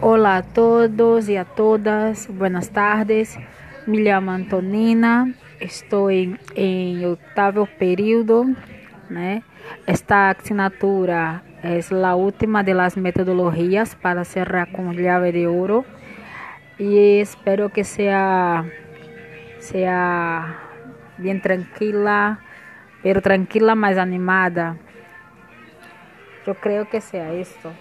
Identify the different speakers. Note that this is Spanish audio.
Speaker 1: Hola a todos y a todas, buenas tardes. Me llamo Antonina, estoy en octavo período. Né? Esta asignatura es la última de las metodologías para cerrar con llave de oro y espero que sea, seja bem tranquila, pero tranquila, más animada. Yo creo que sea esto.